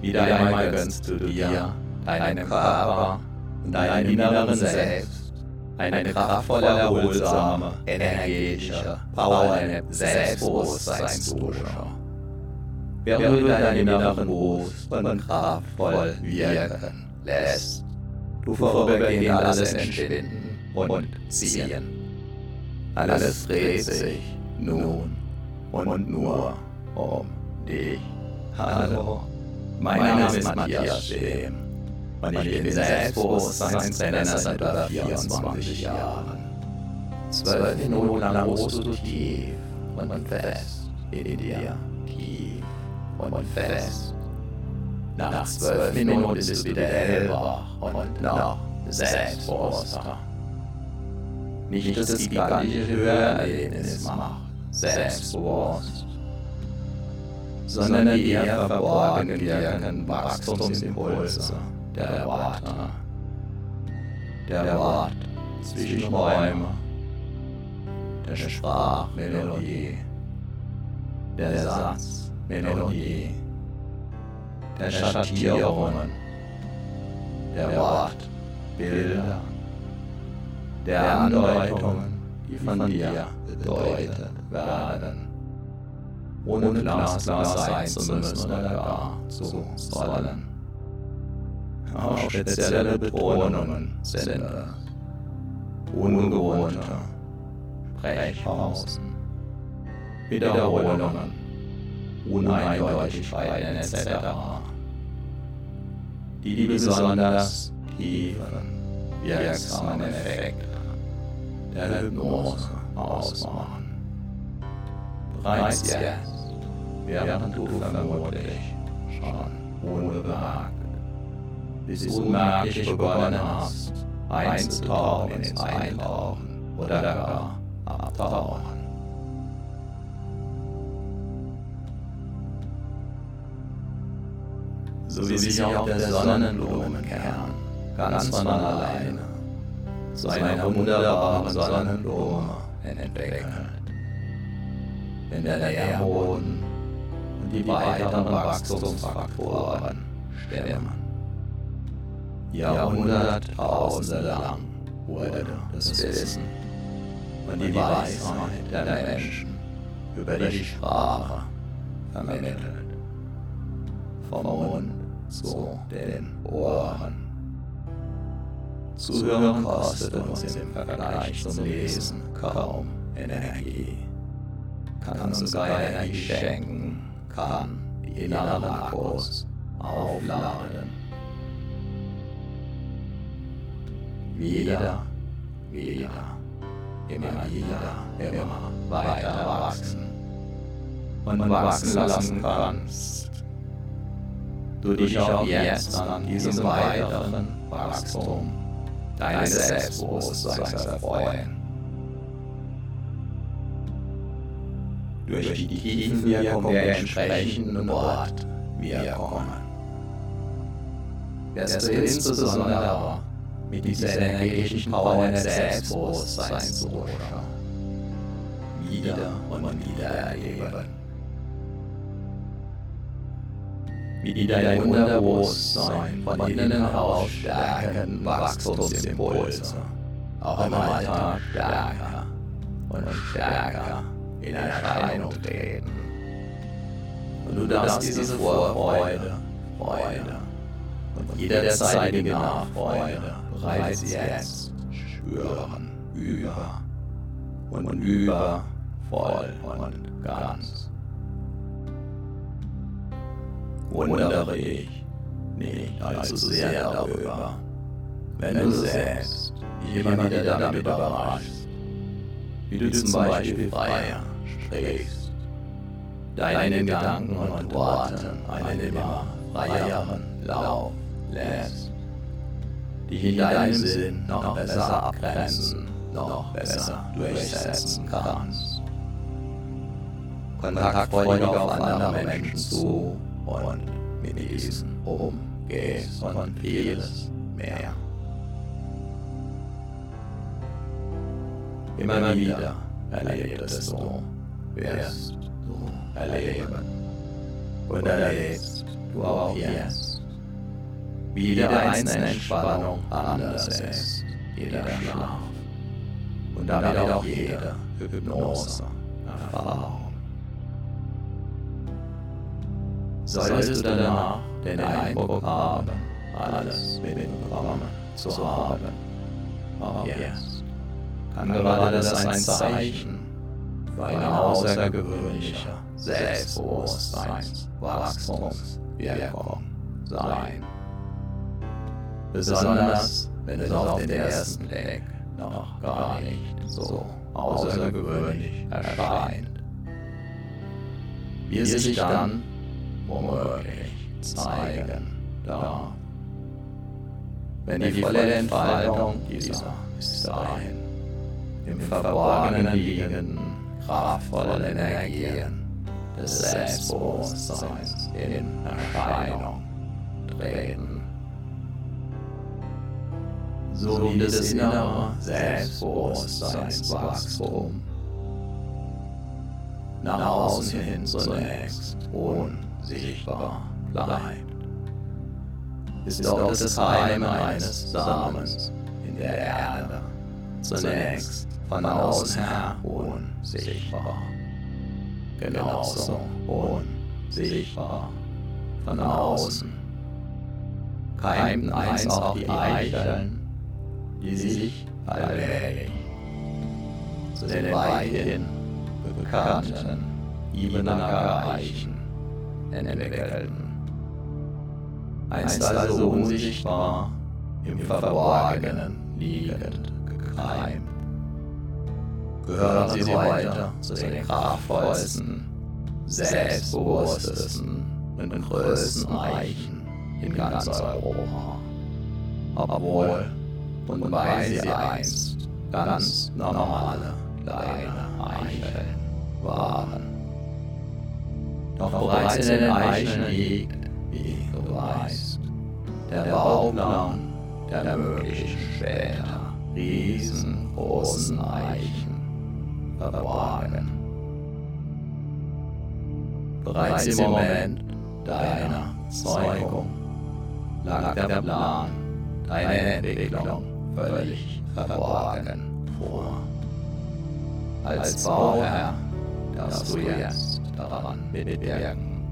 Wieder einmal gönnst du dir, deinem Körper und deinem inneren Selbst. eine kraftvolle, erholsame, energetische, powernde Selbstbewusstseinsdusche. Während du deinen inneren Brust und kraftvoll wirken lässt, du vorübergehend alles entschwinden und ziehen. Alles dreht sich nun und nur um dich. Hallo, mein Name ist Matthias Schehm und ich bin Selbstbewusstseinstrainer seit über 24 Jahren. Zwölf Minuten lang ruhst du tief. Und fest in dir, tief. Und fest. Nach zwölf Minuten bist du wieder hellwach und noch selbstbewusster. Nicht das gigantische Hörerlebnis macht. Selbstbewusst, sondern die eher verborgen wirkenden Wachstumsimpulse der Worte, der Wort zwischen Räume, der Sprachmelodie, der Satzmelodie, der Schattierungen, der Wortbilder, der Andeutungen, die von dir bedeutet werden, ohne glasklar sein zu müssen oder gar zu sollen. Auch spezielle Betonungen sind ungewohnte Sprechpausen, Wiederholungen, Uneindeutigkeiten etc., die die besonders tiefen, wirksamen Effekte der Hypnose ausmachen. Bereits jetzt, während du vermutlich. schon. Unbemerkt bis du unmerklich begonnen hast, einzutauchen ins Eintauchen oder gar abtauchen. So wie sich auch der Sonnenblumenkern ganz von alleine zu einer wunderbaren Sonnenblume entwickelt. Wenn der Nährboden und die weiteren Wachstumsfaktoren stimmen. Jahrhunderttausende lang wurde das Wissen und die Weisheit der Menschen über die Sprache vermittelt. Vom Mund zu den Ohren. Zuhören kostet uns im Vergleich zum Lesen kaum Energie. Kann uns sogar Energie schenken, kann die inneren Akkus aufladen wieder, wieder, immer wieder, immer weiter wachsen und wachsen lassen kannst. Du dich auch jetzt an diesem weiteren Wachstum deines Selbstbewusstseins erfreuen. Durch die tiefen Wirkung der entsprechenden Wortwirkungen wirst du insbesondere mit dieser energetischen Power des Selbstbewusstseins zu Wieder und wieder erleben. Wie dein Unterbewusstsein von innen heraus stärken Wachstumsimpulse. Auch im Alltag stärker. und stärker in Erscheinung treten. Und du darfst diese Vorfreude, Freude und jederzeitige Nachfreude bereits jetzt spüren, über und über, voll und ganz. Wundere dich nicht allzu sehr darüber, wenn du selbst immer wieder damit überraschst, wie du zum Beispiel freier sprichst, deinen Gedanken und Worten einen immer freieren Lauf lässt die in deinem Sinn noch besser abgrenzen, noch besser durchsetzen kannst. Kontaktfreudig auf andere Menschen zu und mit diesen umgehst und vieles mehr. Immer wieder erlebst du, wirst du erleben. und erlebst du auch jetzt. Wie jede einzelne Entspannung anders ist, jeder Schlaf. Und damit auch jede Hypnose-Erfahrung. Solltest du danach den Eindruck haben, alles mitbekommen zu haben, auch jetzt, kann gerade das ein Zeichen für eine außergewöhnliche Selbstbewusstseinswachstumswirkung sein. Besonders wenn es auf den ersten Blick noch gar nicht so außergewöhnlich erscheint. Wie es sich dann womöglich zeigen darf. Wenn die volle Entfaltung dieser bis dahin im Verborgenen liegenden kraftvollen Energien des Selbstbewusstseins in Erscheinung treten. So wie das innere Selbstbewusstseinswachstum nach außen hin zunächst unsichtbar bleibt, ist auch das Heim eines Samens in der Erde zunächst von außen her unsichtbar. Genauso unsichtbar von außen. Keimten einst auch die Eicheln, die sich allmählich zu den weithin bekannten Ibenacker Eichen entwickelten. Einst also unsichtbar im Verborgenen liegend gekeimt. Gehören sie weiter zu den kraftvollsten, selbstbewusstesten und größten Eichen in ganz Europa. Obwohl und weil sie einst ganz normale kleine Eicheln waren. Doch bereits in den Eichen liegt, wie du weißt, der Bauplan der möglichen später riesengroßen Eichen verborgen. Bereits im Moment deiner Zeugung lag der Plan, deine Entwicklung völlig verborgen vor. Als Bauherr darfst du jetzt daran mitwirken,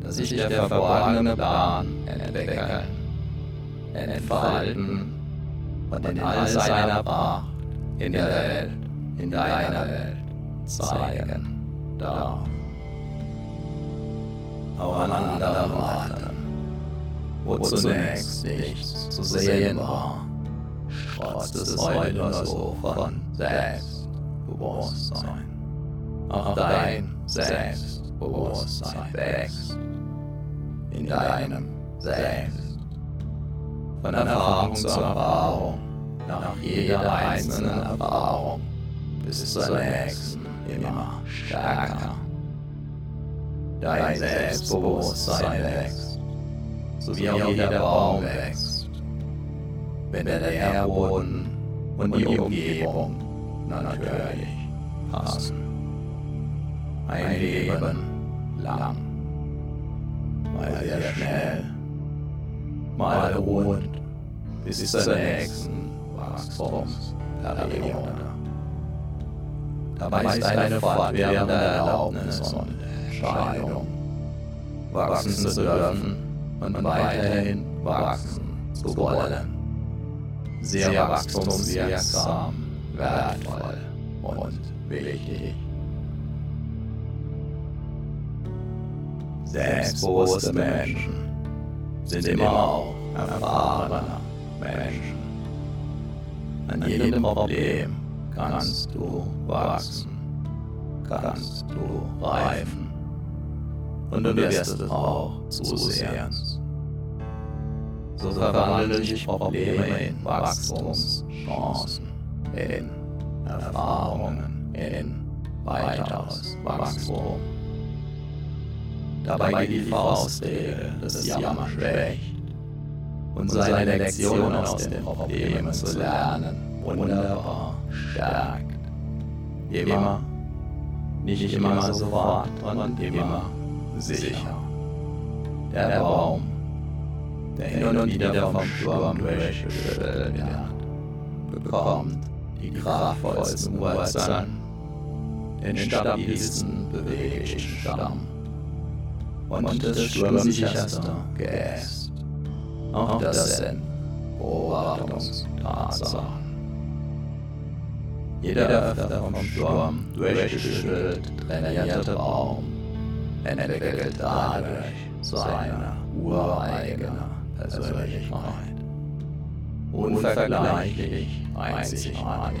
dass sich der verborgene Plan entwickeln, entfalten und in all seiner Pracht in der Welt, in deiner Welt zeigen darf. Auch an anderen Orten, wo zunächst nichts zu sehen war, trotz des heute so von Selbstbewusstsein. Auch dein Selbstbewusstsein wächst in deinem Selbst. Von Erfahrung zu Erfahrung, nach jeder einzelnen Erfahrung, bis zur nächsten immer stärker. Dein Selbstbewusstsein wächst, so wie auch jeder Baum wächst, wenn der Nährboden und die Umgebung natürlich passen. Ein Leben lang, mal sehr schnell, mal ruhend, bis zur nächsten Wachstumsperiode. Dabei ist eine fortwährende Erlaubnis und Entscheidung, wachsen zu dürfen und weiterhin wachsen zu wollen. Sehr wachstumswirksam, wertvoll und wichtig. Selbstbewusste Menschen sind immer auch erfahrene Menschen. An jedem Problem kannst du wachsen, kannst du reifen und du wirst es auch zusehends. So verwandeln sich Probleme in Wachstumschancen, in Erfahrungen, in weiteres Wachstum. Dabei geht die Faustregel des Jammer schwächt und seine Lektion aus den Problemen zu lernen. wunderbar. Stärkt. Immer, nicht immer sofort und immer sicher. Der Baum, der hin und wieder vom Sturm durchgeschüttelt wird, bekommt die kraftvollsten Wurzeln, den stabilsten, beweglichen Stamm und das sturmsicherste Geäst. Auch das sind Beobachtungstatsachen. Jeder öfter vom Sturm durchgeschüttelt trainierte Baum. Entwickelt dadurch seine ureigene Persönlichkeit. Unvergleichlich, einzigartig,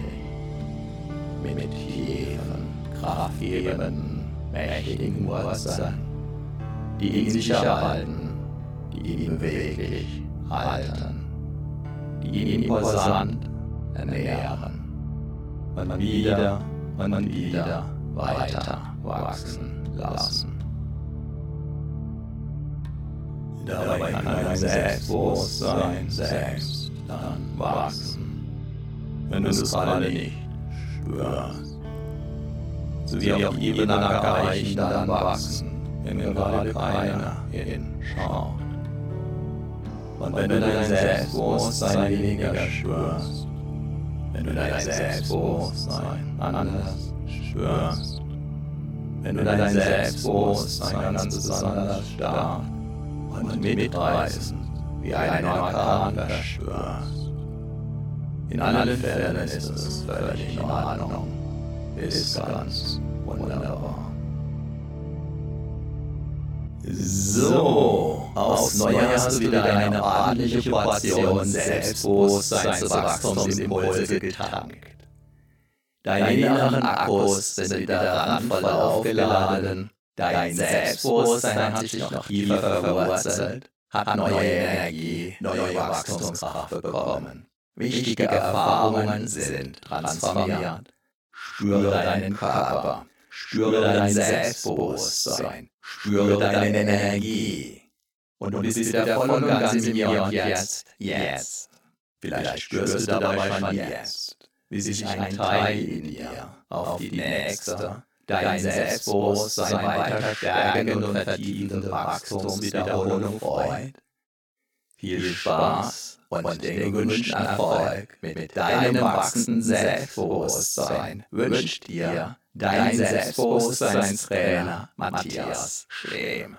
mit tiefen, kraftgebenden, mächtigen Wurzeln, die ihn sicher halten, die ihn beweglich halten, die ihn imposant ernähren und wieder und wieder weiter wachsen lassen. Dabei kann dein Selbstbewusstsein selbst dann wachsen, wenn du es alle nicht spürst. So wie auch Ebenacker-Eichen dann wachsen, wenn gerade keiner hinschaut. Und wenn du dein Selbstbewusstsein weniger spürst, wenn du dein Selbstbewusstsein anders spürst, wenn du dein Selbstbewusstsein ganz besonders stark und mitreißend wie ein Orkan verspürst. In allen Fällen ist es völlig in Ordnung, ist ganz wunderbar. So, aufs Neue hast du wieder eine ordentliche Portion Selbstbewusstseinswachstumsimpulse getankt. Deine inneren Akkus sind wieder randvoll aufgeladen, dein Selbstbewusstsein hat sich noch tiefer verwurzelt, hat neue Energie, neue Wachstumskraft bekommen. Wichtige Erfahrungen sind transformiert. Spüre deinen Körper, spüre dein Selbstbewusstsein, spüre deine Energie. Und du bist wieder voll und ganz in mir. und jetzt, jetzt. Vielleicht spürst du dabei schon jetzt, wie sich ein Teil in dir auf die nächste, dein Selbstbewusstsein weiter stärkende und vertiefende Wachstumswiederholung freut. Viel Spaß und den gewünschten Erfolg mit deinem wachsenden Selbstbewusstsein wünscht dir dein Selbstbewusstseinstrainer Matthias Schlehm.